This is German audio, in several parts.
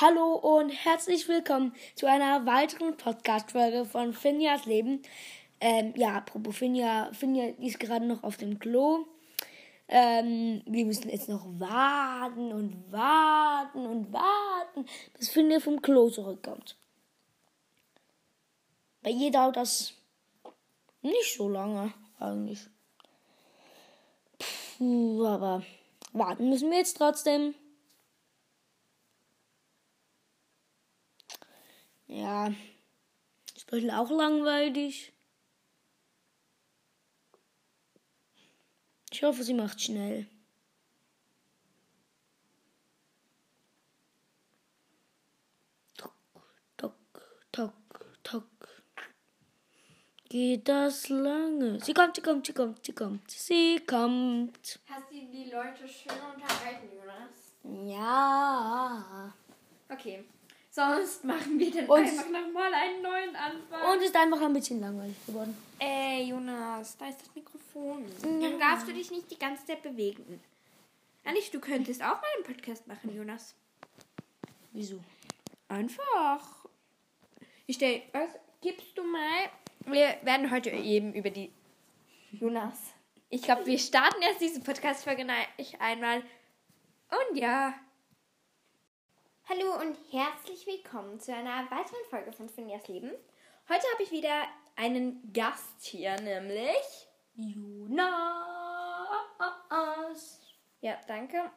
Hallo und herzlich willkommen zu einer weiteren Podcast-Folge von Finjas Leben. Ähm, ja, apropos Finja, Finja ist gerade noch auf dem Klo. Ähm, wir müssen jetzt noch warten und warten und warten, bis Finja vom Klo zurückkommt. Bei ihr dauert das nicht so lange, eigentlich. Puh, aber warten müssen wir jetzt trotzdem. Ja, ist bestimmt auch langweilig. Ich hoffe, sie macht schnell. Tok, tok, tok, tok. Geht das lange? Sie kommt, sie kommt, sie kommt, sie kommt. Sie kommt. Hast du die Leute schön unterhalten, Jonas? Ja. Okay. Sonst machen wir dann Und- einfach nochmal einen neuen Anfang. Und ist einfach ein bisschen langweilig geworden. Ey, Jonas, da ist das Mikrofon. Ja. Dann darfst du dich nicht die ganze Zeit bewegen. Eigentlich, du könntest auch mal einen Podcast machen, Jonas. Wieso? Einfach. Ich stell, was gibst du mal? Wir werden heute eben über die Jonas. Ich glaube, wir starten erst diese Podcast-Folge einmal. Und ja. Hallo und herzlich willkommen zu einer weiteren Folge von Finjas Leben. Heute habe ich wieder einen Gast hier, nämlich Jonas. Ja, danke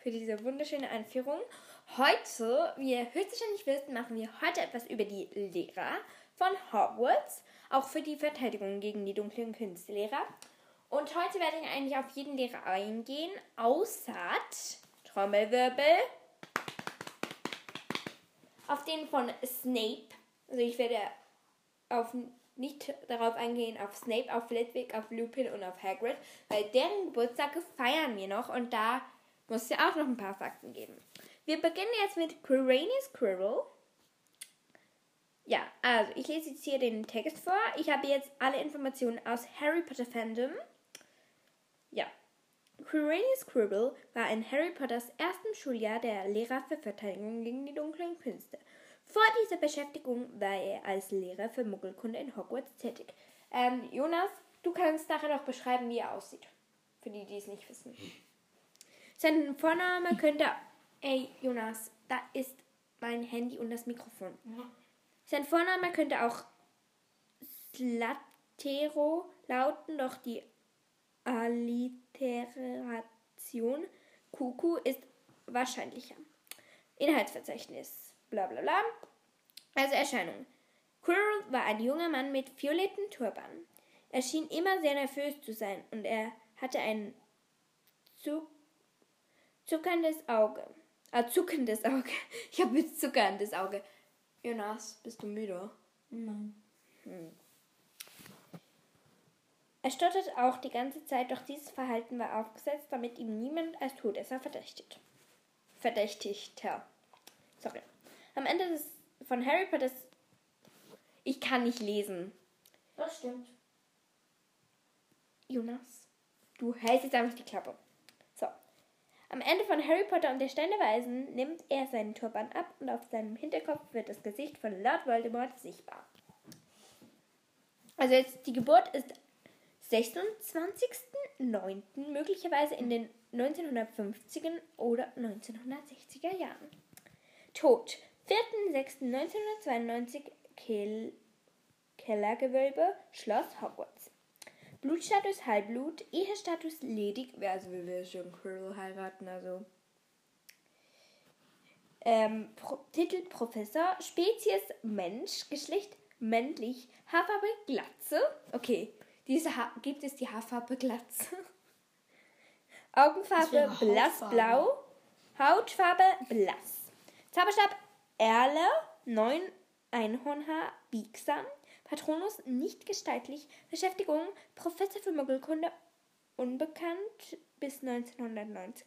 für diese wunderschöne Einführung. Heute, wie ihr höchstwahrscheinlich wisst, machen wir heute etwas über die Lehrer von Hogwarts, auch für die Verteidigung gegen die dunklen Kunstlehrer. Und heute werde ich eigentlich auf jeden Lehrer eingehen, außer Trommelwirbel, auf den von Snape. Also ich werde auf nicht darauf eingehen, auf Snape, auf Flitwick, auf Lupin und auf Hagrid, weil deren Geburtstage feiern wir noch und da muss es ja auch noch ein paar Fakten geben. Wir beginnen jetzt mit Quirrell Squirrel. Ja, also ich lese jetzt hier den Text vor. Ich habe jetzt alle Informationen aus Harry Potter Fandom. Quirrell Squirrel war in Harry Potters erstem Schuljahr der Lehrer für Verteidigung gegen die dunklen Künste. Vor dieser Beschäftigung war er als Lehrer für Muggelkunde in Hogwarts tätig. Ähm, Jonas, du kannst nachher noch beschreiben, wie er aussieht. Für die, die es nicht wissen. Sein Vorname könnte. Ey, Jonas, da ist mein Handy und das Mikrofon. Sein Vorname könnte auch Slatero lauten, doch die Alliteration Kuku ist wahrscheinlicher. Inhaltsverzeichnis, bla bla bla. Also Erscheinung. Quirrell war ein junger Mann mit violetten Turban. Er schien immer sehr nervös zu sein und er hatte ein zu zuckerndes Auge. Ah, zuckendes Auge. Ich habe jetzt zuckerndes Auge. Jonas, bist du müde? Nein. Er stottert auch die ganze Zeit, doch dieses Verhalten war aufgesetzt, damit ihm niemand als Todesser verdächtigt. Verdächtigter. Sorry. Am Ende des, von Harry Potters. Ich kann nicht lesen. Das stimmt. Jonas, du hältst jetzt einfach die Klappe. So. Am Ende von Harry Potter und der Stein der Weisen nimmt er seinen Turban ab und auf seinem Hinterkopf wird das Gesicht von Lord Voldemort sichtbar. Also jetzt die Geburt ist 26.09. möglicherweise in den 1950er oder 1960er Jahren. Tod 4.6.1992 Kel Kellergewölbe Schloss Hogwarts. Blutstatus Halbblut, Ehestatus ledig. Also wir will schon Quirrell heiraten, also. Ähm, Pro Titel Professor, Spezies Mensch, Geschlecht männlich, Haarfarbe Glatze. Okay, diese ha gibt es die Haarfarbe Glatze. Das Augenfarbe blassblau, Hautfarbe blass. Zauberstab Erle, 9 Einhornhaar, biegsam. Patronus nicht gestaltlich. Beschäftigung Professor für Muggelkunde, unbekannt bis 1990.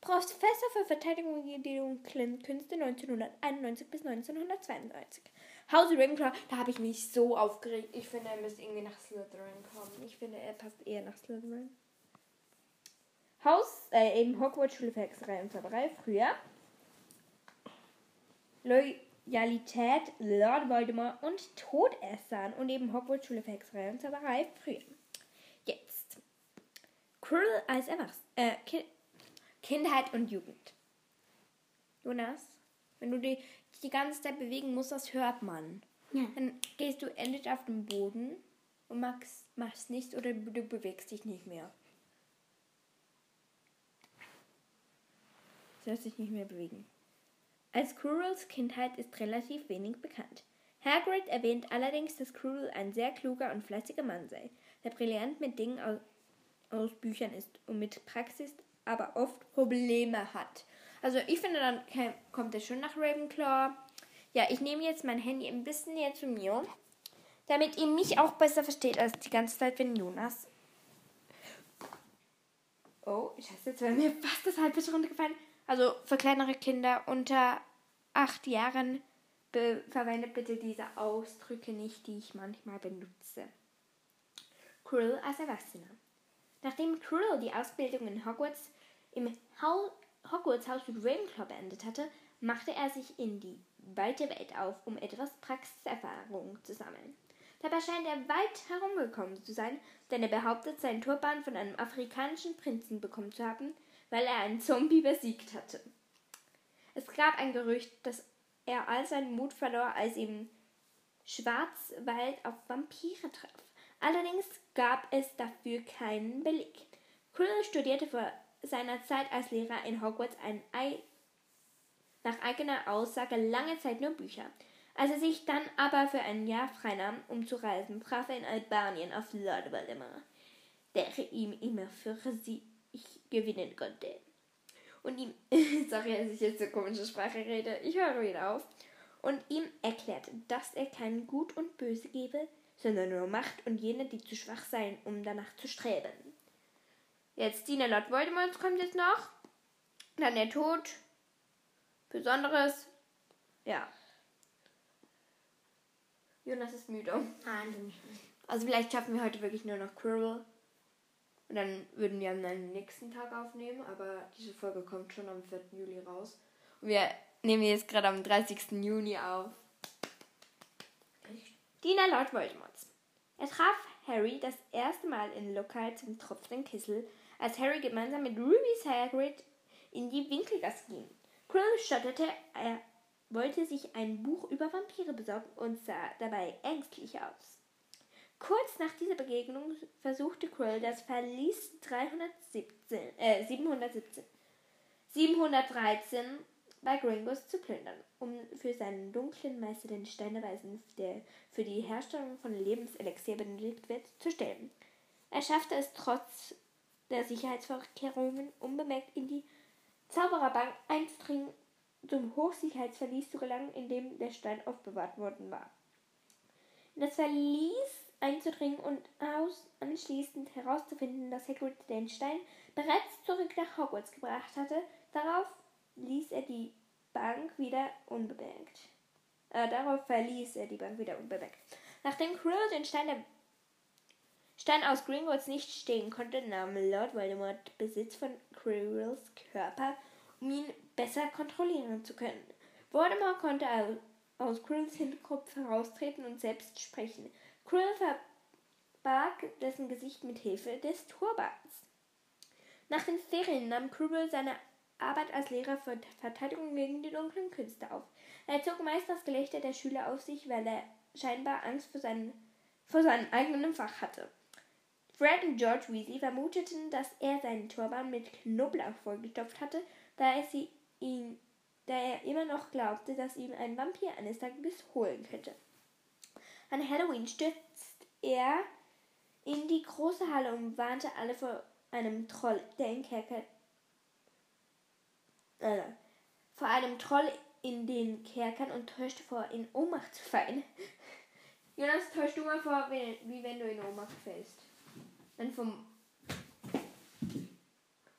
Professor für Verteidigung dunklen Künste 1991 bis 1992. Haus Ravenclaw, da habe ich mich so aufgeregt. Ich finde, er müsste irgendwie nach Slytherin kommen. Ich finde, er passt eher nach Slytherin. Haus, äh, eben Hogwarts Schule für Hexerei und Zauberei, früher. Loyalität, Lord Voldemort und Todessern und eben Hogwarts Schule für Hexerei und Zauberei früher. Jetzt. Quirrell als Erwachsener. Äh, kind Kindheit und Jugend. Jonas, wenn du dich die ganze Zeit bewegen musst, das hört man. Ja. Dann gehst du endlich auf den Boden und machst, machst nichts oder du bewegst dich nicht mehr. Du sollst dich nicht mehr bewegen. Als Quirrells Kindheit ist relativ wenig bekannt. Hagrid erwähnt allerdings, dass Quirrell ein sehr kluger und fleißiger Mann sei, der brillant mit Dingen aus, aus Büchern ist und mit Praxis aber oft Probleme hat. Also ich finde, dann kommt er schon nach Ravenclaw. Ja, ich nehme jetzt mein Handy ein bisschen näher zu mir, damit ihr mich auch besser versteht als die ganze Zeit, wenn Jonas. Oh, ich scheiße, jetzt wäre mir fast das halbe runtergefallen. Also für kleinere Kinder unter acht Jahren verwendet bitte diese Ausdrücke nicht, die ich manchmal benutze. Krill als Erwachsener. Nachdem Krill die Ausbildung in Hogwarts im Ho Hogwarts Haus mit Ravenclaw beendet hatte, machte er sich in die weite Welt auf, um etwas Praxiserfahrung zu sammeln. Dabei scheint er weit herumgekommen zu sein, denn er behauptet, seinen Turban von einem afrikanischen Prinzen bekommen zu haben, weil er einen Zombie besiegt hatte. Es gab ein Gerücht, dass er all seinen Mut verlor, als ihm Schwarzwald auf Vampire traf. Allerdings gab es dafür keinen Beleg. Krill studierte vor seiner Zeit als Lehrer in Hogwarts ein Ei nach eigener Aussage lange Zeit nur Bücher. Als er sich dann aber für ein Jahr freinahm, um zu reisen, traf er in Albanien auf Lord Voldemort, der ihm immer für sie gewinnen konnte. Und ihm, sorry, dass ich jetzt so komische Sprache rede, ich höre wieder auf, und ihm erklärte, dass er kein Gut und Böse gebe, sondern nur Macht und jene, die zu schwach seien, um danach zu streben. Jetzt Dina Lord Voldemort kommt jetzt noch. Dann der Tod. Besonderes. Ja. Jonas ist müde. Nein, Also vielleicht schaffen wir heute wirklich nur noch Quirrell. Und dann würden wir am nächsten Tag aufnehmen, aber diese Folge kommt schon am 4. Juli raus. Und wir nehmen jetzt gerade am 30. Juni auf. Dina Lord Voldemort. Er traf Harry das erste Mal in Lokal zum tropfenden Kissel, als Harry gemeinsam mit Ruby's Hagrid in die Winkelgasse ging. Krill stotterte, er wollte sich ein Buch über Vampire besorgen und sah dabei ängstlich aus. Kurz nach dieser Begegnung versuchte Krill das Verlies 317, äh, 717, 713 bei Gringos zu plündern, um für seinen dunklen Meister den Steinerweisen, der für die Herstellung von Lebenselixier benötigt wird, zu stellen. Er schaffte es trotz der Sicherheitsvorkehrungen unbemerkt in die Zaubererbank einzudringen, zum Hochsicherheitsverlies zu gelangen, in dem der Stein aufbewahrt worden war. In das Verlies einzudringen und anschließend herauszufinden, dass Hagrid den Stein bereits zurück nach Hogwarts gebracht hatte. Darauf ließ er die Bank wieder unbemerkt. Äh, darauf verließ er die Bank wieder unbemerkt. Nachdem Krill den Stein, der Stein aus Gringotts nicht stehen konnte, nahm Lord Voldemort Besitz von Quirrells Körper, um ihn besser kontrollieren zu können. Voldemort konnte aus Quirrells Hinterkopf heraustreten und selbst sprechen. Krill verbarg dessen Gesicht mit Hilfe des Turbans. Nach den Ferien nahm Krill seine Arbeit als Lehrer für Verteidigung gegen die dunklen Künste auf. Er zog meist das Gelächter der Schüler auf sich, weil er scheinbar Angst vor, seinen, vor seinem eigenen Fach hatte. Fred und George Weasley vermuteten, dass er seinen Turban mit Knoblauch vollgestopft hatte, da er, sie ihn, da er immer noch glaubte, dass ihm ein Vampir eines Tages holen könnte. An Halloween stürzt er in die große Halle und warnte alle vor einem Troll, der in Kerker äh, vor einem Troll in den Kerkern und täuschte vor, in Ohnmacht zu fallen. Jonas, täusch du mal vor, wie, wie wenn du in Ohnmacht fällst. Dann vom.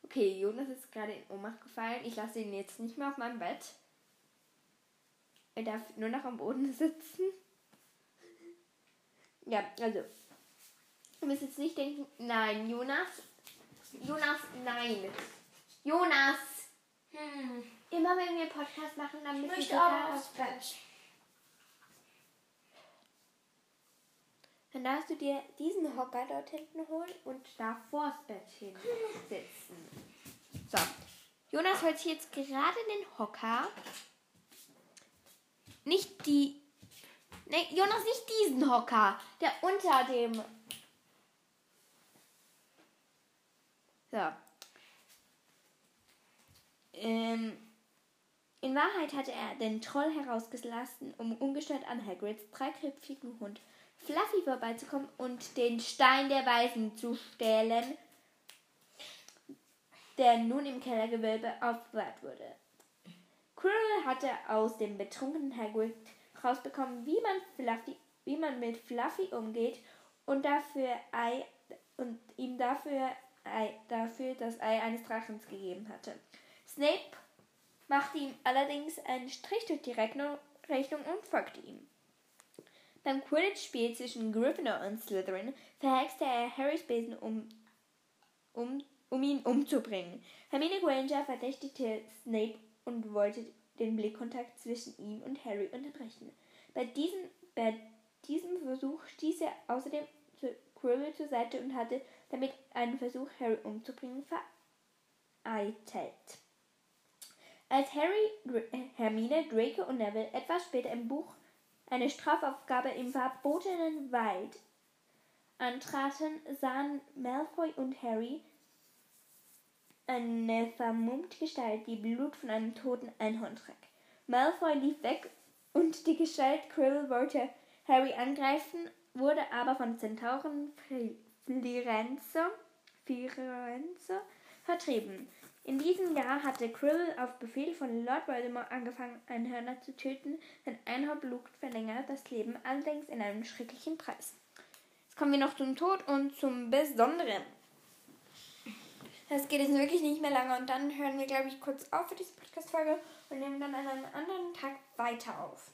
Okay, Jonas ist gerade in Ohnmacht gefallen. Ich lasse ihn jetzt nicht mehr auf meinem Bett. Er darf nur noch am Boden sitzen. Ja, also. Du müsst jetzt nicht denken, nein, Jonas. Jonas, nein. Jonas! Hm. Immer wenn wir Podcast machen, dann Ich müssen wir aufs Bett. Dann darfst du dir diesen Hocker dort hinten holen und da vors Bett hinsitzen. So. Jonas holt sich jetzt gerade den Hocker. Nicht die. Ne, Jonas, nicht diesen Hocker. Der unter dem. So. Ähm, in Wahrheit hatte er den Troll herausgelassen, um ungestört an Hagrids dreiköpfigen Hund Fluffy vorbeizukommen und den Stein der Weisen zu stehlen, der nun im Kellergewölbe aufbewahrt wurde. Quirrell hatte aus dem betrunkenen Hagrid rausbekommen, wie man Fluffy, wie man mit Fluffy umgeht und dafür Ei und ihm dafür Ei, dafür das Ei eines Drachens gegeben hatte. Snape machte ihm allerdings einen Strich durch die Rechnung, Rechnung und folgte ihm. Beim Quidditch-Spiel zwischen Gryffindor und Slytherin verhexte er Harrys Besen, um, um, um ihn umzubringen. Hermine Granger verdächtigte Snape und wollte den Blickkontakt zwischen ihm und Harry unterbrechen. Bei diesem, bei diesem Versuch stieß er außerdem zu Quirrell zur Seite und hatte damit einen Versuch, Harry umzubringen, vereitelt. Als Harry, äh, Hermine, Draco und Neville etwas später im Buch eine Strafaufgabe im verbotenen Wald antraten, sahen Malfoy und Harry eine vermummte Gestalt, die Blut von einem toten Einhorn trank. Malfoy lief weg und die Gestalt Quirrell wollte Harry angreifen, wurde aber von Zentauren Firenze, Firenze vertrieben. In diesem Jahr hatte Quirrell auf Befehl von Lord Voldemort angefangen, Einhörner zu töten, denn Einhornblut verlängert das Leben, allerdings in einem schrecklichen Preis. Jetzt kommen wir noch zum Tod und zum Besonderen. Das geht jetzt wirklich nicht mehr lange und dann hören wir, glaube ich, kurz auf für diese Podcast-Folge und nehmen dann an einem anderen Tag weiter auf.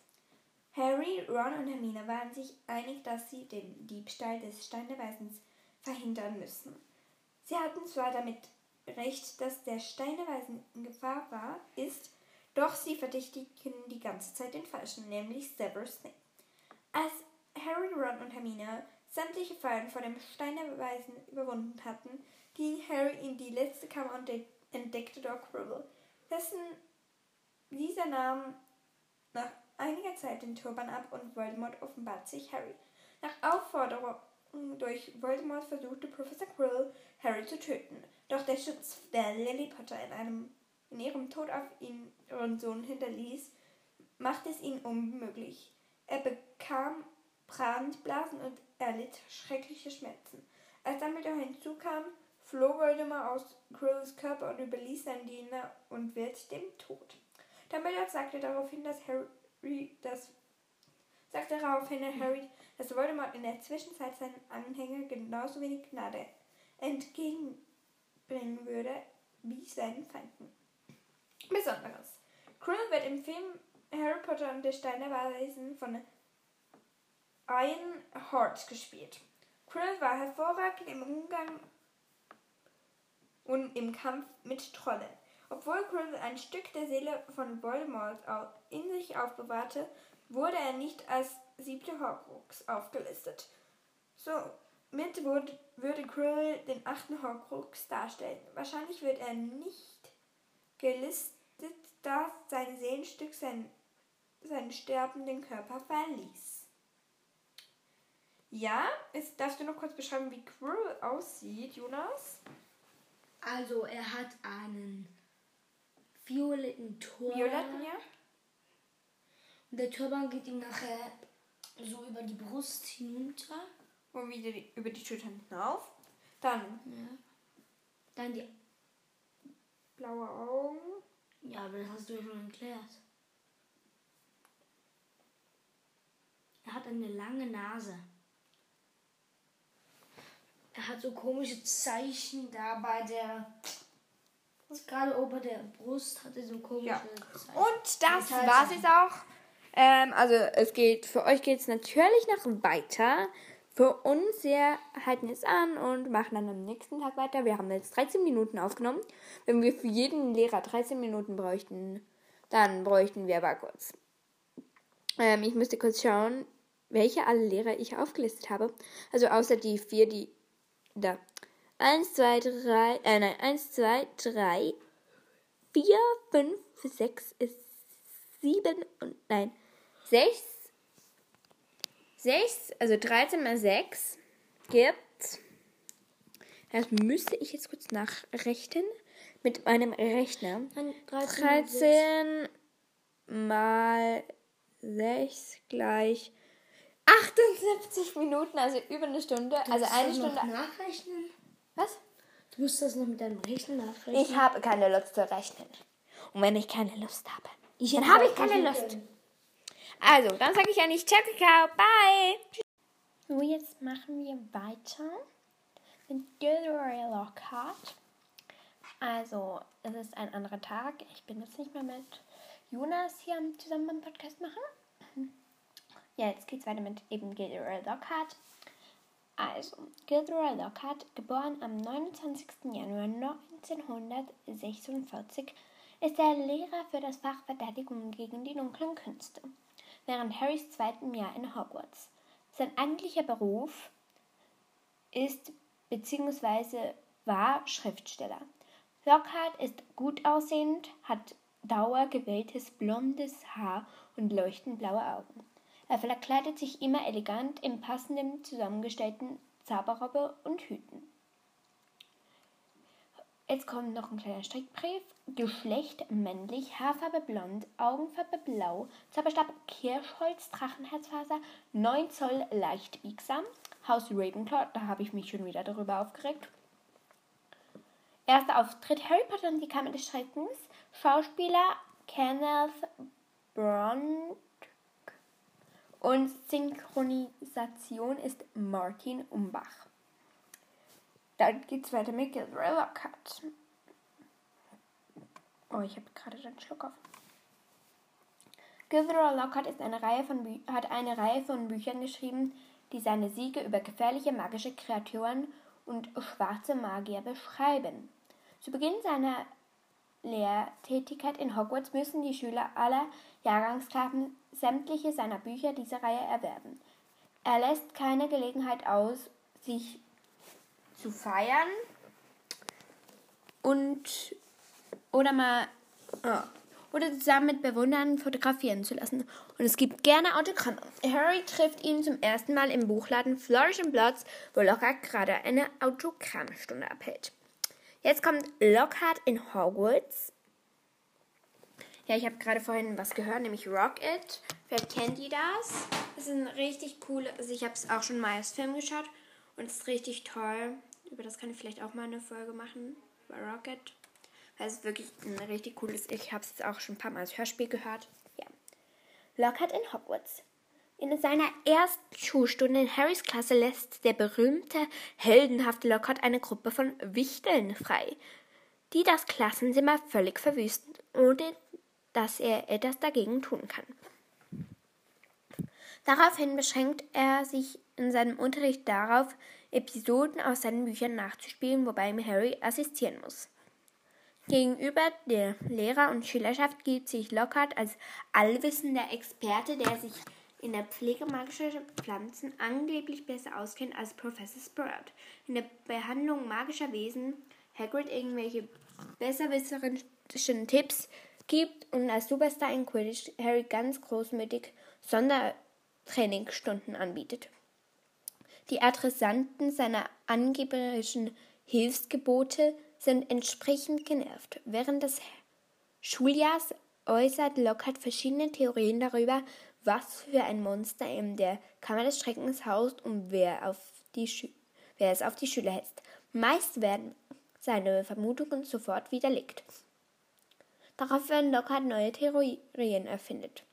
Harry, Ron und Hermine waren sich einig, dass sie den Diebstahl des Stein verhindern müssen. Sie hatten zwar damit recht, dass der Stein der Weisen in Gefahr war, ist, doch sie verdächtigen die ganze Zeit den Falschen, nämlich Severus Snape. Als Harry, Ron und Hermine sämtliche Fallen vor dem Stein der Weisen überwunden hatten, ging Harry in die letzte Kammer und entdeckte dort Quirrell. Dessen, dieser nahm nach einiger Zeit den Turban ab und Voldemort offenbart sich Harry. Nach Aufforderung durch Voldemort versuchte Professor Quirrell, Harry zu töten. Doch der Schutz der Lily Potter in, einem, in ihrem Tod auf ihn, ihren Sohn hinterließ, machte es ihn unmöglich. Er bekam Brandblasen und erlitt schreckliche Schmerzen. Als Dumbledore hinzukam, floh Voldemort aus Quirrells Körper und überließ seinen Diener und Wirt dem Tod. Dumbledore sagte daraufhin, dass Harry das sagte daraufhin Harry, dass Voldemort in der Zwischenzeit seinen Anhänger genauso wenig Gnade entgegenbringen würde wie seinen Feinden. Besonderes. Quirrell wird im Film Harry Potter und der Stein der Weisen von Ian Hort gespielt. Quirrell war hervorragend im Umgang und im Kampf mit Trollen. Obwohl Quirrell ein Stück der Seele von Voldemort in sich aufbewahrte, wurde er nicht als siebte Horcrux aufgelistet. Somit würde, würde Quirrell den achten Horcrux darstellen. Wahrscheinlich wird er nicht gelistet, da sein Seelenstück sein, seinen sterbenden Körper verließ. Ja, jetzt darfst du noch kurz beschreiben, wie Quirrell aussieht, Jonas? Also, er hat einen violetten Turban. Violetten, ja? Und der Turban geht ihm nachher so über die Brust hinunter. Und wieder die, über die Schultern hinauf. Dann Ja. Dann die. blaue Augen. Ja, aber das hast du ja schon erklärt. Er hat eine lange Nase. Er hat so komische Zeichen da bei der. Was gerade ober der Brust hatte so komische Ja. Zeichen. Und das war's jetzt auch. Ähm, also es geht, für euch geht es natürlich noch weiter. für uns, wir halten es an und machen dann am nächsten Tag weiter. Wir haben jetzt 13 Minuten aufgenommen. Wenn wir für jeden Lehrer 13 Minuten bräuchten, dann bräuchten wir aber kurz. Ähm, ich müsste kurz schauen, welche alle Lehrer ich aufgelistet habe. Also außer die vier, die da. 1, 2, 3, äh, nein, 1, 2, 3, 4, 5, 6, 7 und, nein, 6, 6, also 13 mal 6 gibt, das müsste ich jetzt kurz nachrechnen mit meinem Rechner. 13 mal 6 gleich 78 Minuten, also über eine Stunde. Du also eine Stunde. nachrechnen? Was? Du musst das noch mit deinem Rechner nachrechnen. Ich habe keine Lust zu rechnen. Und wenn ich keine Lust habe, Ich dann habe ich keine Lust. können. Also, dann sage ich eigentlich Ciao, Kakao, bye. So, jetzt machen wir weiter mit Gilroy Lockhart. Also, es ist ein anderer Tag. Ich bin jetzt nicht mehr mit Jonas hier zusammen beim Podcast machen. Ja, jetzt geht's weiter mit eben Gilroy Lockhart. Also, Gilroy Lockhart, geboren am 29. Januar 1946, ist er Lehrer für das Fach Verteidigung gegen die dunklen Künste während Harrys zweitem Jahr in Hogwarts. Sein eigentlicher Beruf ist bzw. war Schriftsteller. Lockhart ist gut aussehend, hat dauergewelltes blondes Haar und leuchtend blaue Augen. Er verkleidet sich immer elegant in passendem zusammengestellten Zauberrobbe und Hüten. Jetzt kommt noch ein kleiner Strickbrief. Geschlecht männlich, Haarfarbe blond, Augenfarbe blau, Zauberstab Kirschholz, Drachenherzfaser, 9 Zoll leicht biegsam, Haus Ravenclaw, da habe ich mich schon wieder darüber aufgeregt. Erster Auftritt Harry Potter und die Kammer des Schreckens, Schauspieler Kenneth Branagh und Synchronisation ist Martin Umbach. Dann geht's weiter mit Gilroy Lockhart. Oh, ich habe gerade einen Schluck auf. Gilderoy Lockhart ist eine Reihe von hat eine Reihe von Büchern geschrieben, die seine Siege über gefährliche magische Kreaturen und schwarze Magier beschreiben. Zu Beginn seiner Lehrtätigkeit in Hogwarts müssen die Schüler aller Jahrgangsklassen sämtliche seiner Bücher dieser Reihe erwerben. Er lässt keine Gelegenheit aus, sich zu feiern und oder mal ja, oder zusammen mit Bewunderern fotografieren zu lassen. Und es gibt gerne Autogramme. Harry trifft ihn zum ersten Mal im Buchladen Flourish and Bloods, wo Lockhart gerade eine Autogrammstunde abhält. Jetzt kommt Lockhart in Hogwarts. Ja, ich habe gerade vorhin was gehört, nämlich Rock It. Vielleicht kennt ihr das. Das ist ein richtig cool. Also ich habe es auch schon mal als Film geschaut und es ist richtig toll. Über das kann ich vielleicht auch mal eine Folge machen. Über Rocket. Weil es wirklich ein richtig cooles. Ich habe es jetzt auch schon ein paar Mal als Hörspiel gehört. Ja. Lockhart in Hogwarts. In seiner ersten Schulstunde in Harrys Klasse lässt der berühmte, heldenhafte Lockhart eine Gruppe von Wichteln frei, die das Klassenzimmer völlig verwüsten, ohne dass er etwas dagegen tun kann. Daraufhin beschränkt er sich in seinem Unterricht darauf, Episoden aus seinen Büchern nachzuspielen, wobei ihm Harry assistieren muss. Gegenüber der Lehrer- und Schülerschaft gibt sich Lockhart als allwissender Experte, der sich in der Pflege magischer Pflanzen angeblich besser auskennt als Professor Sprout. In der Behandlung magischer Wesen Hagrid irgendwelche besserwisserischen Tipps gibt und als Superstar in Quidditch Harry ganz großmütig Sondertrainingsstunden anbietet. Die Adressanten seiner angeberischen Hilfsgebote sind entsprechend genervt. Während des Schuljahrs äußert Lockhart verschiedene Theorien darüber, was für ein Monster in der Kammer des Schreckens haust und wer, auf die wer es auf die Schüler hetzt. Meist werden seine Vermutungen sofort widerlegt. Darauf werden Lockhart neue Theorien erfindet.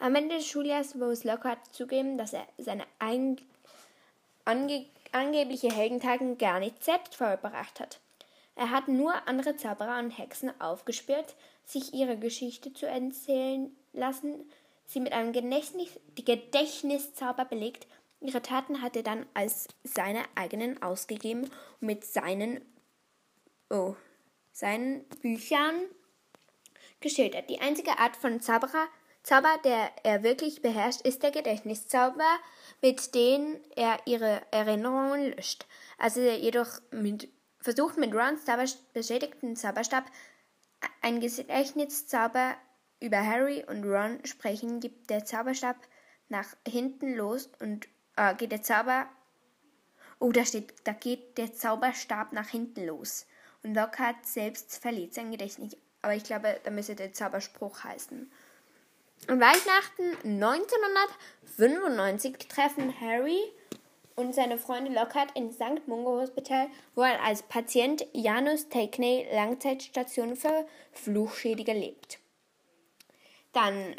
Am Ende des Schuljahres muss Lockhart zugeben, dass er seine ein ange angebliche Heldentaten gar nicht selbst vollbracht hat. Er hat nur andere Zauberer und Hexen aufgespürt, sich ihre Geschichte zu erzählen lassen, sie mit einem Gedächtnis, Gedächtniszauber belegt ihre Taten hat er dann als seine eigenen ausgegeben und mit seinen, oh, seinen Büchern geschildert. Die einzige Art von Zauberer, Zauber, der er wirklich beherrscht, ist der Gedächtniszauber, mit dem er ihre Erinnerungen löscht. Als er jedoch mit, versucht, mit Rons Zauber, beschädigten Zauberstab ein Gedächtniszauber über Harry und Ron sprechen, gibt der Zauberstab nach hinten los und äh, geht der Zauber. Oh, da steht, da geht der Zauberstab nach hinten los. Und Lockhart selbst verliert sein Gedächtnis. Aber ich glaube, da müsste der Zauberspruch heißen. An Weihnachten 1995 treffen Harry und seine Freunde Lockhart in St. Mungo Hospital, wo er als Patient Janus Takney Langzeitstation für Fluchschädiger lebt. Dann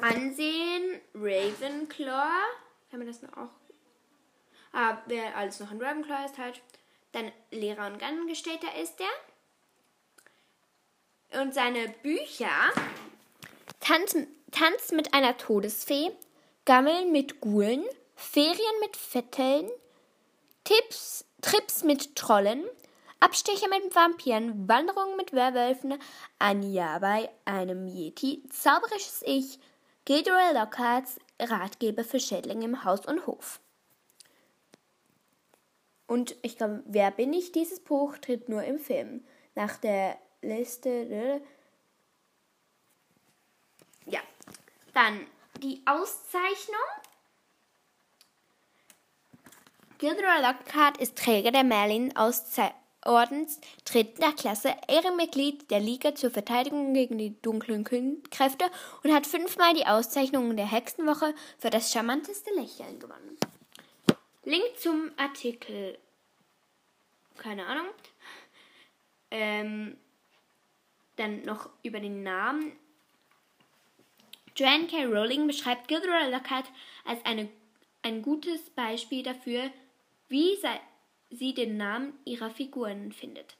Ansehen, Ravenclaw. Haben wir das noch auch? Ah, wer alles noch ein Ravenclaw ist halt. Dann Lehrer und Angestellter ist er. Und seine Bücher Tanz, Tanz mit einer Todesfee, Gammeln mit Gulen, Ferien mit Vetteln, Tipps, Trips mit Trollen, Abstecher mit Vampiren, Wanderungen mit Werwölfen, ein Jahr bei einem Yeti, zauberisches Ich, Gilderoy Lockharts Ratgeber für Schädlinge im Haus und Hof. Und ich glaube, wer bin ich? Dieses Buch tritt nur im Film. Nach der Liste. Ja. Dann die Auszeichnung. Gilderoy Lockhart ist Träger der Merlin-Auszeichnung. Ordens dritter Klasse Ehrenmitglied der Liga zur Verteidigung gegen die dunklen Kräfte und hat fünfmal die Auszeichnung der Hexenwoche für das charmanteste Lächeln gewonnen. Link zum Artikel. Keine Ahnung. Ähm, dann noch über den Namen. Joanne K. Rowling beschreibt Gilderoy Lockhart als eine, ein gutes Beispiel dafür, wie sie den Namen ihrer Figuren findet.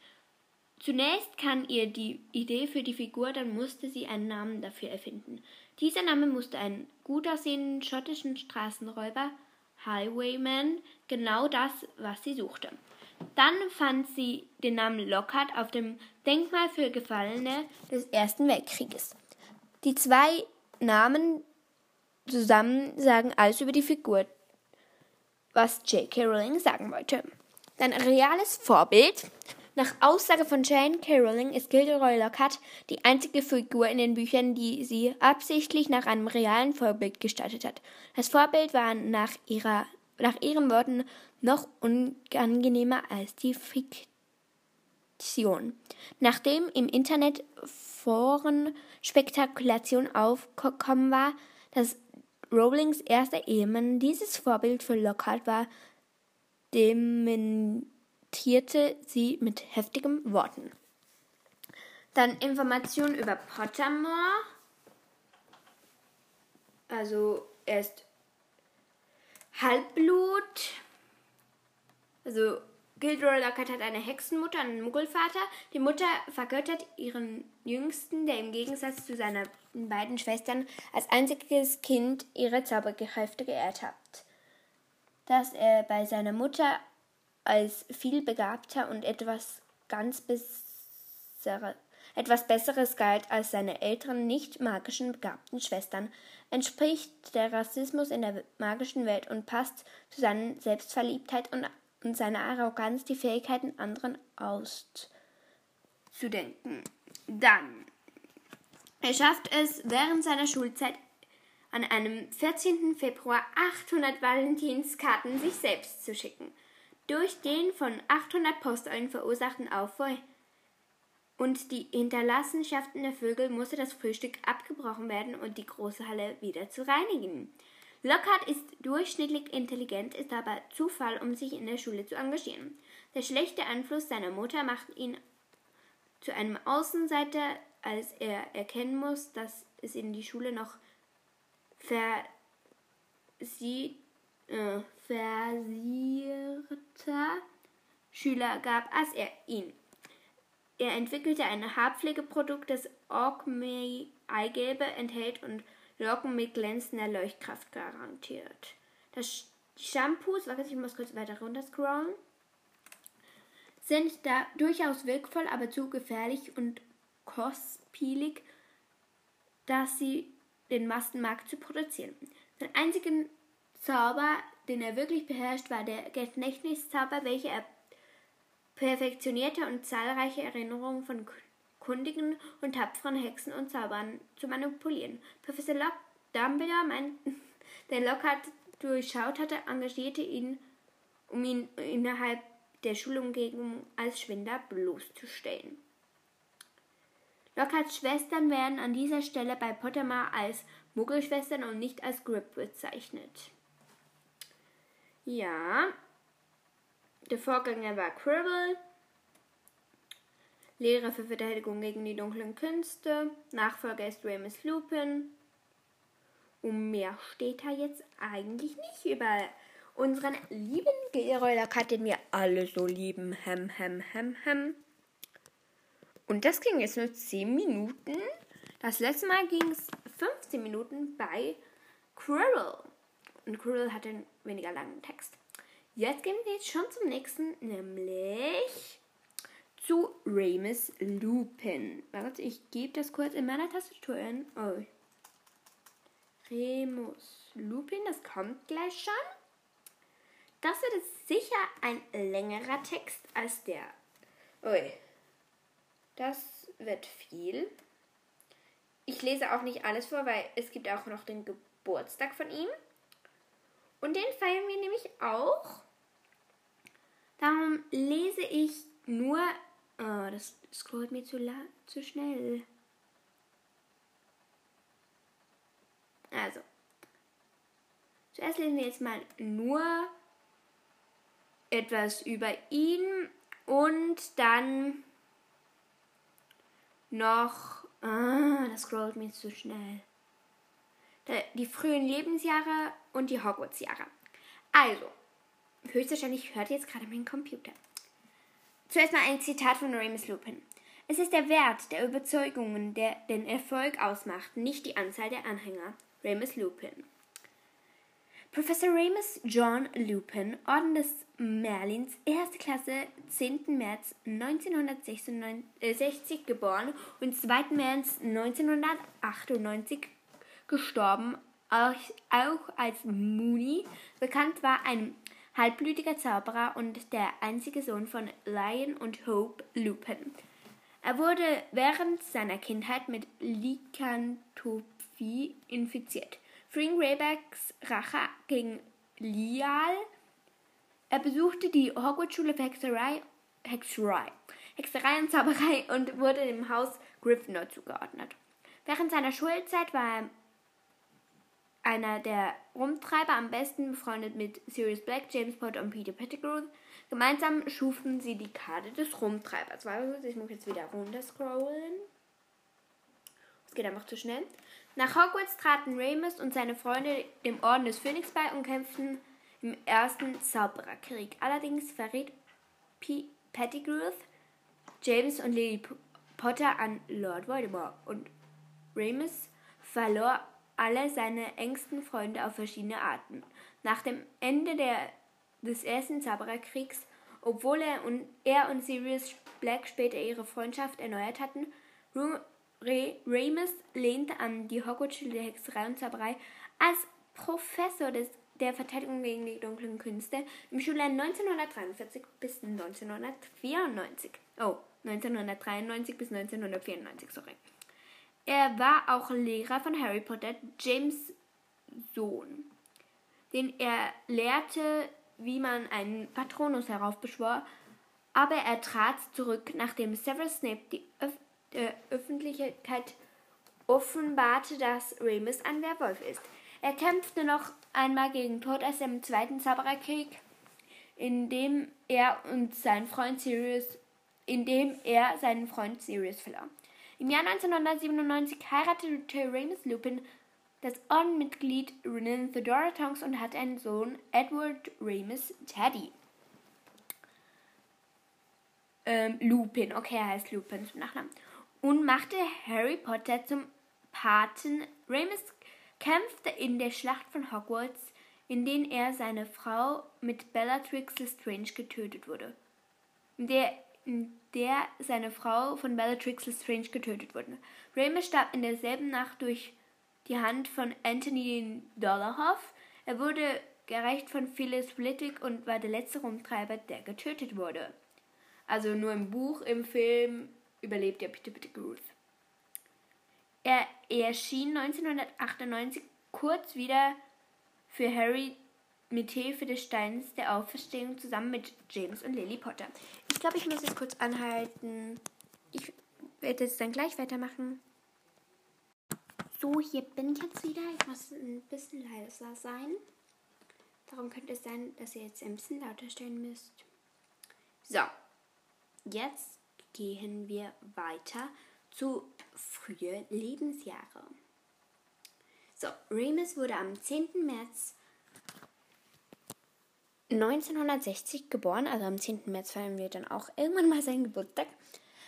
Zunächst kann ihr die Idee für die Figur, dann musste sie einen Namen dafür erfinden. Dieser Name musste einen gut aussehenden schottischen Straßenräuber, Highwayman, genau das, was sie suchte. Dann fand sie den Namen Lockhart auf dem Denkmal für Gefallene des Ersten Weltkrieges. Die zwei Namen zusammen sagen alles über die Figur, was J.K. Rowling sagen wollte. Dein reales Vorbild. Nach Aussage von Jane K. Rowling ist Gilderoy Lockhart die einzige Figur in den Büchern, die sie absichtlich nach einem realen Vorbild gestaltet hat. Das Vorbild war nach, ihrer, nach ihren Worten noch unangenehmer als die Fiktion. Nachdem im Internet Foren Spekulation aufgekommen war, dass Rowlings erster Ehemann dieses Vorbild für Lockhart war, dementierte sie mit heftigen Worten. Dann Informationen über Pottermore. Also er ist Halbblut. Also Gilderoy Lockhart hat eine Hexenmutter und einen Muggelvater. Die Mutter vergöttert ihren Jüngsten, der im Gegensatz zu seinen beiden Schwestern als einziges Kind ihre Zauberkräfte geehrt hat dass er bei seiner Mutter als vielbegabter und etwas ganz bessere, etwas Besseres galt als seine älteren nicht magischen begabten Schwestern, entspricht der Rassismus in der magischen Welt und passt zu seiner Selbstverliebtheit und, und seiner Arroganz die Fähigkeiten anderen auszudenken. Dann er schafft es während seiner Schulzeit an einem 14. Februar 800 Valentinskarten sich selbst zu schicken. Durch den von 800 Posteulen verursachten Aufruhr und die Hinterlassenschaften der Vögel musste das Frühstück abgebrochen werden und die große Halle wieder zu reinigen. Lockhart ist durchschnittlich intelligent, ist aber Zufall, um sich in der Schule zu engagieren. Der schlechte Einfluss seiner Mutter macht ihn zu einem Außenseiter, als er erkennen muss, dass es in die Schule noch versie äh, versierter Schüler gab als er ihn. Er entwickelte ein Haarpflegeprodukt, das Orkmey Eigelbe enthält und Locken mit glänzender Leuchtkraft garantiert. Das Shampoos, warte, ich muss kurz weiter runter scrollen, sind da durchaus wirkvoll, aber zu gefährlich und kostspielig, dass sie den Massenmarkt zu produzieren. Sein einzigen Zauber, den er wirklich beherrscht, war der Gedächtniszauber, welcher er perfektionierte und zahlreiche Erinnerungen von kundigen und tapferen Hexen und Zaubern zu manipulieren. Professor Lock Dumbledore, mein, der Lockhart durchschaut hatte, engagierte ihn, um ihn innerhalb der Schulumgebung als Schwinder bloßzustellen. Lockharts Schwestern werden an dieser Stelle bei Pottermore als Muggelschwestern und nicht als Grip bezeichnet. Ja, der Vorgänger war Quirrell, Lehrer für Verteidigung gegen die dunklen Künste, Nachfolger ist Remus Lupin. Und mehr steht da jetzt eigentlich nicht über unseren lieben Lockhart, den wir alle so lieben. Hem, hem, hem, hem. Und das ging jetzt nur 10 Minuten. Das letzte Mal ging es 15 Minuten bei Quirrell. Und Quirrell hat einen weniger langen Text. Jetzt gehen wir jetzt schon zum nächsten, nämlich zu Remus Lupin. Warte, ich gebe das kurz in meiner Tastatur ein. Oh. Remus Lupin, das kommt gleich schon. Das wird jetzt sicher ein längerer Text als der. Ui. Das wird viel. Ich lese auch nicht alles vor, weil es gibt auch noch den Geburtstag von ihm. Und den feiern wir nämlich auch. Darum lese ich nur. Oh, das scrollt mir zu, zu schnell. Also. Zuerst lesen wir jetzt mal nur etwas über ihn und dann noch. Ah, das scrollt mir zu schnell. Die frühen Lebensjahre und die Hogwarts-Jahre. Also, höchstwahrscheinlich hört jetzt gerade mein Computer. Zuerst mal ein Zitat von Remus Lupin. Es ist der Wert der Überzeugungen, der den Erfolg ausmacht, nicht die Anzahl der Anhänger. Remus Lupin. Professor Remus John Lupin, Orden des Merlins, erste Klasse, 10. März 1966 geboren und 2. März 1998 gestorben, auch, als Mooney bekannt war, ein halbblütiger Zauberer und der einzige Sohn von Lion und Hope Lupin. Er wurde während seiner Kindheit mit Lykanthropie infiziert. Fring Raybacks Rache gegen Lial. Er besuchte die Hogwarts-Schule für Hexerei, Hexerei, Hexerei und Zauberei und wurde dem Haus Gryffindor zugeordnet. Während seiner Schulzeit war er einer der Rumtreiber, am besten befreundet mit Sirius Black, James Potter und Peter Pettigrew. Gemeinsam schufen sie die Karte des Rumtreibers. Ich muss jetzt wieder runterscrollen. Es geht einfach zu schnell. Nach Hogwarts traten Remus und seine Freunde dem Orden des Phönix bei und kämpften im ersten Zaubererkrieg. Allerdings verriet P Pettigrew James und Lily Potter an Lord Voldemort und Remus verlor alle seine engsten Freunde auf verschiedene Arten. Nach dem Ende der, des ersten Zaubererkriegs, obwohl er und, er und Sirius Black später ihre Freundschaft erneuert hatten, Remus lehnte an die Hogwarts-Schule der Hexerei und Zauberei als Professor des, der Verteidigung gegen die dunklen Künste im Schuljahr 1943 bis 1994. Oh, 1993 bis 1994, sorry. Er war auch Lehrer von Harry Potter, James Sohn, den er lehrte, wie man einen Patronus heraufbeschwor, aber er trat zurück, nachdem Severus Snape die Öf der Öffentlichkeit offenbarte, dass Remus ein Werwolf ist. Er kämpfte noch einmal gegen Tod aus dem Zweiten Zaubererkrieg, in dem er und sein Freund Sirius, in dem er seinen Freund Sirius verlor. Im Jahr 1997 heiratete Remus Lupin das Ordenmitglied Renan Theodora Tonks und hatte einen Sohn, Edward Remus Teddy. Ähm, Lupin, okay, er heißt Lupin zum Nachnamen und machte Harry Potter zum Paten. Remus kämpfte in der Schlacht von Hogwarts, in der er seine Frau mit Bellatrix Lestrange getötet wurde. In der, der seine Frau von Bellatrix Lestrange getötet wurde. Remus starb in derselben Nacht durch die Hand von Anthony Dollarhoff. Er wurde gerecht von Phyllis Flitwick und war der letzte Rumtreiber, der getötet wurde. Also nur im Buch, im Film überlebt er Peter Pettigrew. Er erschien 1998 kurz wieder für Harry mit Hilfe des Steins der Auferstehung zusammen mit James und Lily Potter. Ich glaube, ich muss jetzt kurz anhalten. Ich werde jetzt dann gleich weitermachen. So, hier bin ich jetzt wieder. Ich muss ein bisschen leiser sein. Darum könnte es sein, dass ihr jetzt ein bisschen lauter stellen müsst. So, jetzt gehen wir weiter zu frühe Lebensjahre. So, Remus wurde am 10. März 1960 geboren, also am 10. März feiern wir dann auch irgendwann mal seinen Geburtstag.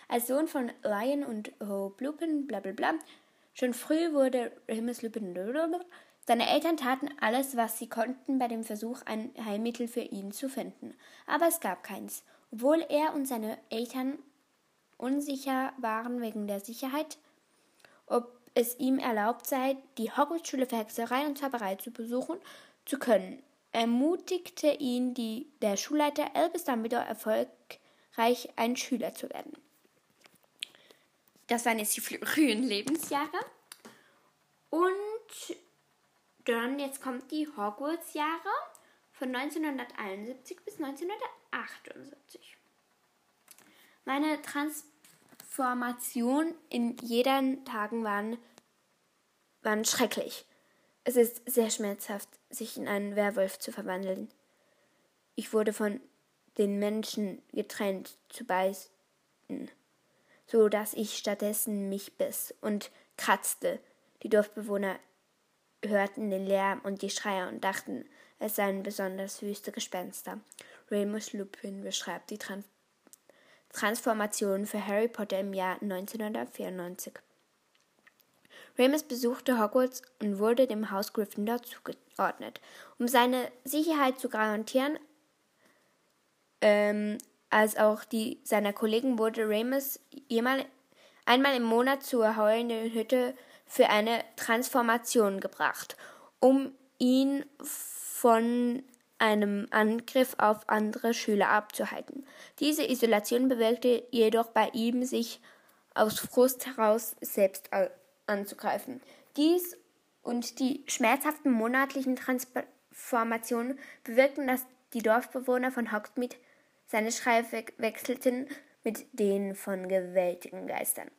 Als Sohn von Lion und Hope Lupin, bla bla bla. Schon früh wurde Remus Lupin. Seine Eltern taten alles, was sie konnten, bei dem Versuch, ein Heilmittel für ihn zu finden. Aber es gab keins. Obwohl er und seine Eltern unsicher waren wegen der Sicherheit, ob es ihm erlaubt sei, die Hogwarts-Schule für Hexerei und Zauberei zu besuchen zu können, ermutigte ihn die, der Schulleiter Albus Dumbledore erfolgreich ein Schüler zu werden. Das waren jetzt die frühen Lebensjahre. Und dann jetzt kommt die Hogwarts-Jahre von 1971 bis 1978. Meine Transformation in jeden Tagen waren, waren schrecklich. Es ist sehr schmerzhaft, sich in einen Werwolf zu verwandeln. Ich wurde von den Menschen getrennt zu beißen, so dass ich stattdessen mich biss und kratzte. Die Dorfbewohner hörten den Lärm und die Schreie und dachten, es seien besonders wüste Gespenster. Remus Lupin beschreibt die Trans Transformation für Harry Potter im Jahr 1994. Remus besuchte Hogwarts und wurde dem Haus Gryffindor zugeordnet. Um seine Sicherheit zu garantieren, ähm, als auch die seiner Kollegen wurde Remus einmal im Monat zur heulenden Hütte für eine Transformation gebracht, um ihn von einem Angriff auf andere Schüler abzuhalten. Diese Isolation bewirkte jedoch bei ihm, sich aus Frust heraus selbst anzugreifen. Dies und die schmerzhaften monatlichen Transformationen bewirkten, dass die Dorfbewohner von Hogsmeade seine Schreie wechselten mit denen von gewaltigen Geistern.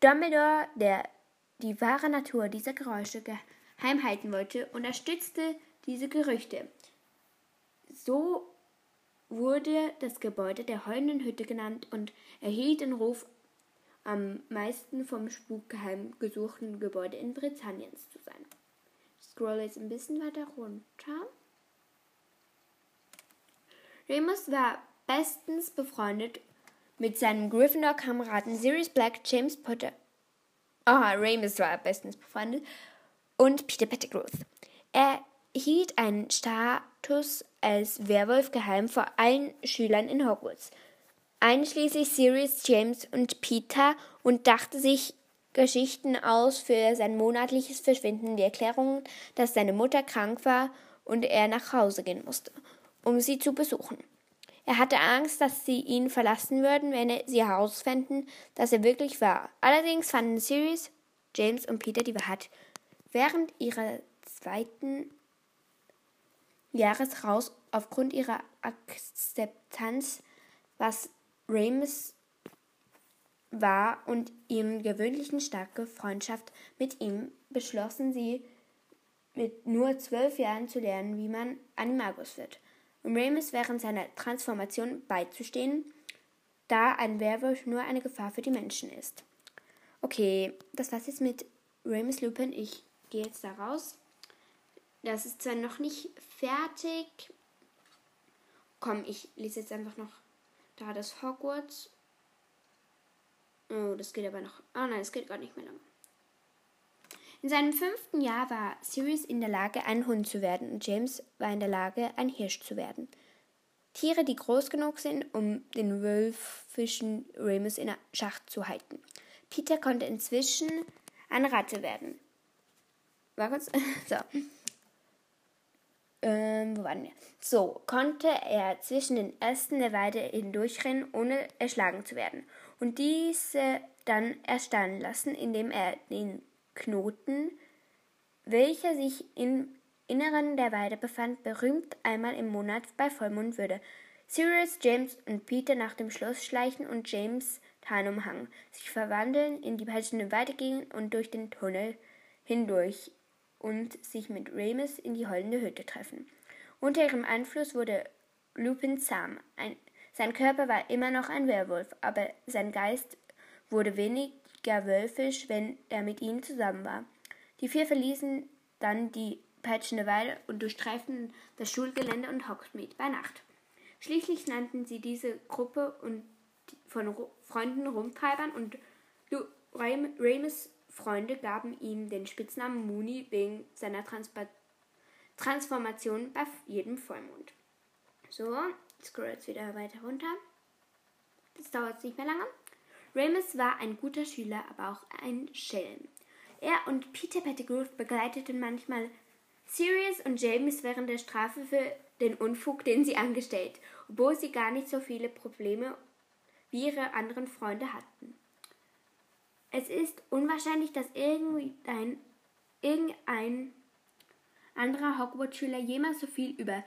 Dumbledore, der die wahre Natur dieser Geräusche geheim halten wollte, unterstützte diese Gerüchte. So wurde das Gebäude der heulenden Hütte genannt und erhielt den Ruf, am meisten vom Spuk geheim gesuchten Gebäude in Britanniens zu sein. Ich scrolle jetzt ein bisschen weiter runter. Remus war bestens befreundet mit seinem Gryffindor-Kameraden Sirius Black, James Potter. Ah, oh, Remus war bestens befreundet. Und Peter Pettigrew. Er hielt einen Status als Werwolf geheim vor allen Schülern in Hogwarts, einschließlich Sirius, James und Peter, und dachte sich Geschichten aus für sein monatliches Verschwinden, die Erklärung, dass seine Mutter krank war und er nach Hause gehen musste, um sie zu besuchen. Er hatte Angst, dass sie ihn verlassen würden, wenn sie herausfänden, dass er wirklich war. Allerdings fanden Sirius, James und Peter die Wahrheit während ihrer zweiten Jahres raus aufgrund ihrer Akzeptanz, was Remus war und ihren gewöhnlichen starke Freundschaft mit ihm, beschlossen sie, mit nur zwölf Jahren zu lernen, wie man Animagus wird, um Remus während seiner Transformation beizustehen, da ein Werwolf nur eine Gefahr für die Menschen ist. Okay, das war's jetzt mit Remus Lupin. Ich gehe jetzt da raus. Das ist zwar noch nicht fertig. Komm, ich lese jetzt einfach noch da das Hogwarts. Oh, das geht aber noch. Ah nein, es geht gar nicht mehr lang. In seinem fünften Jahr war Sirius in der Lage, ein Hund zu werden und James war in der Lage, ein Hirsch zu werden. Tiere, die groß genug sind, um den wölfischen Remus in Schach zu halten. Peter konnte inzwischen eine Ratte werden. War kurz? So. Ähm, wo waren wir? So, konnte er zwischen den Ästen der Weide hindurchrennen, ohne erschlagen zu werden. Und diese dann erstarren lassen, indem er den Knoten, welcher sich im Inneren der Weide befand, berühmt einmal im Monat bei Vollmond würde. Sirius, James und Peter nach dem Schloss schleichen und James Tarnumhang sich verwandeln, in die peitschende Weide gehen und durch den Tunnel hindurch und sich mit Remus in die heulende Hütte treffen. Unter ihrem Einfluss wurde Lupin zahm. Ein, sein Körper war immer noch ein Werwolf, aber sein Geist wurde weniger wölfisch, wenn er mit ihnen zusammen war. Die vier verließen dann die peitschende Weide und durchstreiften das Schulgelände und Hogsmeade bei Nacht. Schließlich nannten sie diese Gruppe und von Freunden Rumtreibern und Remus Freunde gaben ihm den Spitznamen Mooney wegen seiner Transpa Transformation bei jedem Vollmond. So, ich scroll jetzt wieder weiter runter. Das dauert nicht mehr lange. Remus war ein guter Schüler, aber auch ein Schelm. Er und Peter Pettigrew begleiteten manchmal Sirius und James während der Strafe für den Unfug, den sie angestellt, obwohl sie gar nicht so viele Probleme wie ihre anderen Freunde hatten. Es ist unwahrscheinlich, dass irgendein, irgendein anderer Hogwarts-Schüler jemals so viel über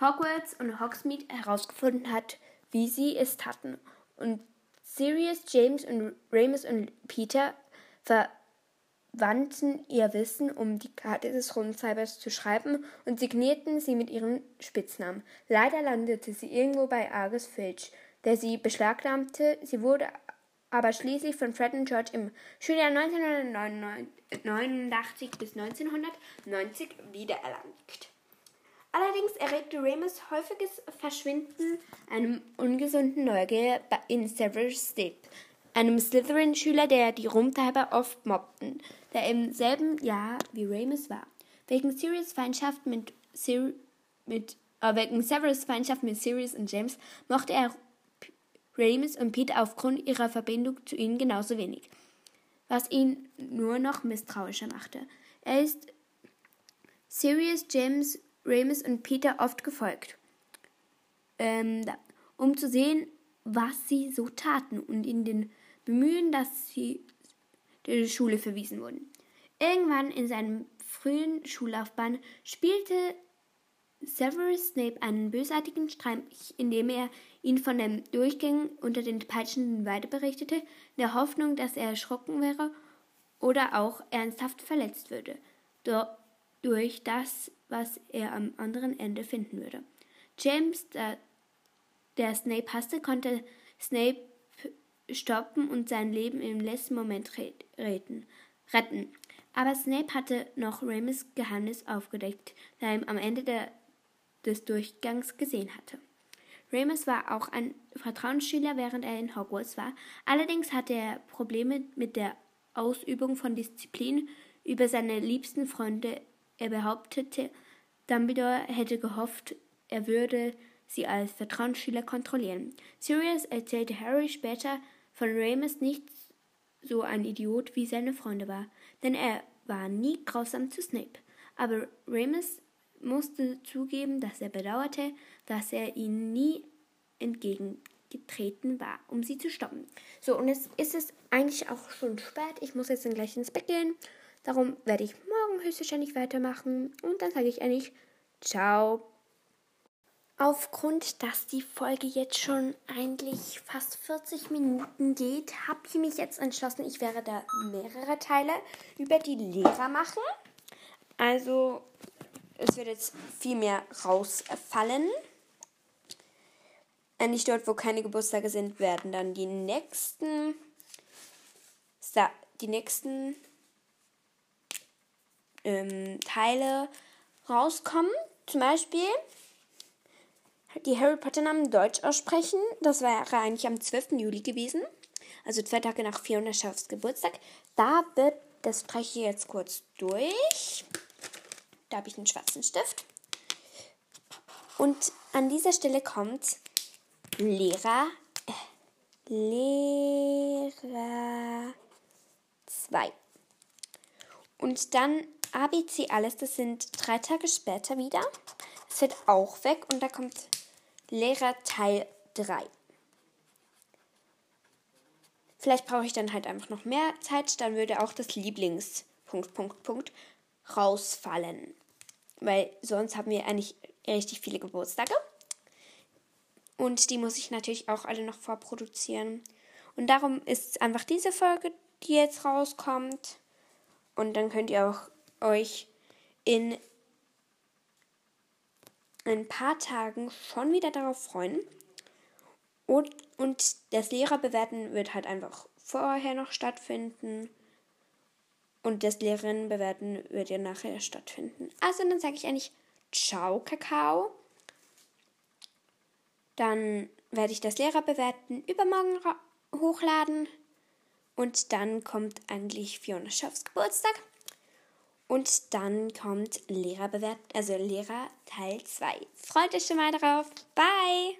Hogwarts und Hogsmeade herausgefunden hat, wie sie es taten. Und Sirius, James und Remus und Peter verwandten ihr Wissen, um die Karte des Rundzeibers zu schreiben und signierten sie mit ihren Spitznamen. Leider landete sie irgendwo bei Argus Filch, der sie beschlagnahmte. Sie wurde aber schließlich von Fred George im Schuljahr 1989 bis 1990 wiedererlangt. Allerdings erregte Remus häufiges Verschwinden einem ungesunden Neugier in Severus Snape, einem Slytherin-Schüler, der die Rumtreiber oft mobbten, der im selben Jahr wie Remus war. Wegen Sirius Feindschaft mit, Sir mit äh, wegen Severus Feindschaft mit Sirius und James mochte er Remus und Pete aufgrund ihrer Verbindung zu ihnen genauso wenig, was ihn nur noch misstrauischer machte. Er ist Sirius, James, Remus und Peter oft gefolgt, ähm, um zu sehen, was sie so taten und in den Bemühen, dass sie der Schule verwiesen wurden. Irgendwann in seinem frühen Schullaufbahn spielte Severus Snape einen bösartigen Streich, indem er ihn von den Durchgängen unter den peitschenden Weide berichtete, in der Hoffnung, dass er erschrocken wäre oder auch ernsthaft verletzt würde, durch das, was er am anderen Ende finden würde. James, der, der Snape hasste, konnte Snape stoppen und sein Leben im letzten Moment retten. Aber Snape hatte noch Remus Geheimnis aufgedeckt, da ihm am Ende der des Durchgangs gesehen hatte. Remus war auch ein Vertrauensschüler, während er in Hogwarts war. Allerdings hatte er Probleme mit der Ausübung von Disziplin über seine liebsten Freunde. Er behauptete, Dumbledore hätte gehofft, er würde sie als Vertrauensschüler kontrollieren. Sirius erzählte Harry später von Remus nicht so ein Idiot wie seine Freunde war, denn er war nie grausam zu Snape. Aber Remus musste zugeben, dass er bedauerte, dass er ihnen nie entgegengetreten war, um sie zu stoppen. So, und jetzt ist es eigentlich auch schon spät. Ich muss jetzt dann gleich ins Bett gehen. Darum werde ich morgen höchstwahrscheinlich weitermachen. Und dann sage ich eigentlich Ciao. Aufgrund, dass die Folge jetzt schon eigentlich fast 40 Minuten geht, habe ich mich jetzt entschlossen, ich werde da mehrere Teile über die Lehrer machen. Also es wird jetzt viel mehr rausfallen. Eigentlich dort, wo keine Geburtstage sind, werden dann die nächsten die nächsten ähm, Teile rauskommen. Zum Beispiel die Harry Potter Namen Deutsch aussprechen. Das wäre eigentlich am 12. Juli gewesen. Also zwei Tage nach Fiona Schaffs Geburtstag. Da wird Das streiche ich jetzt kurz durch. Da habe ich einen schwarzen Stift. Und an dieser Stelle kommt Lehrer, äh, Lehrer 2. Und dann ABC alles, das sind drei Tage später wieder. Das wird auch weg und da kommt Lehrer Teil 3. Vielleicht brauche ich dann halt einfach noch mehr Zeit, dann würde auch das Lieblings Punkt, Punkt, Punkt rausfallen. Weil sonst haben wir eigentlich richtig viele Geburtstage. Und die muss ich natürlich auch alle noch vorproduzieren. Und darum ist einfach diese Folge, die jetzt rauskommt. Und dann könnt ihr auch euch in ein paar Tagen schon wieder darauf freuen. Und, und das Lehrerbewerten wird halt einfach vorher noch stattfinden. Und das Lehrerinnenbewerten wird ja nachher stattfinden. Also dann sage ich eigentlich Ciao, Kakao. Dann werde ich das Lehrerbewerten übermorgen hochladen. Und dann kommt eigentlich Fiona Schaffs Geburtstag. Und dann kommt Lehrerbewert, also Lehrer Teil 2. Freut euch schon mal drauf. Bye!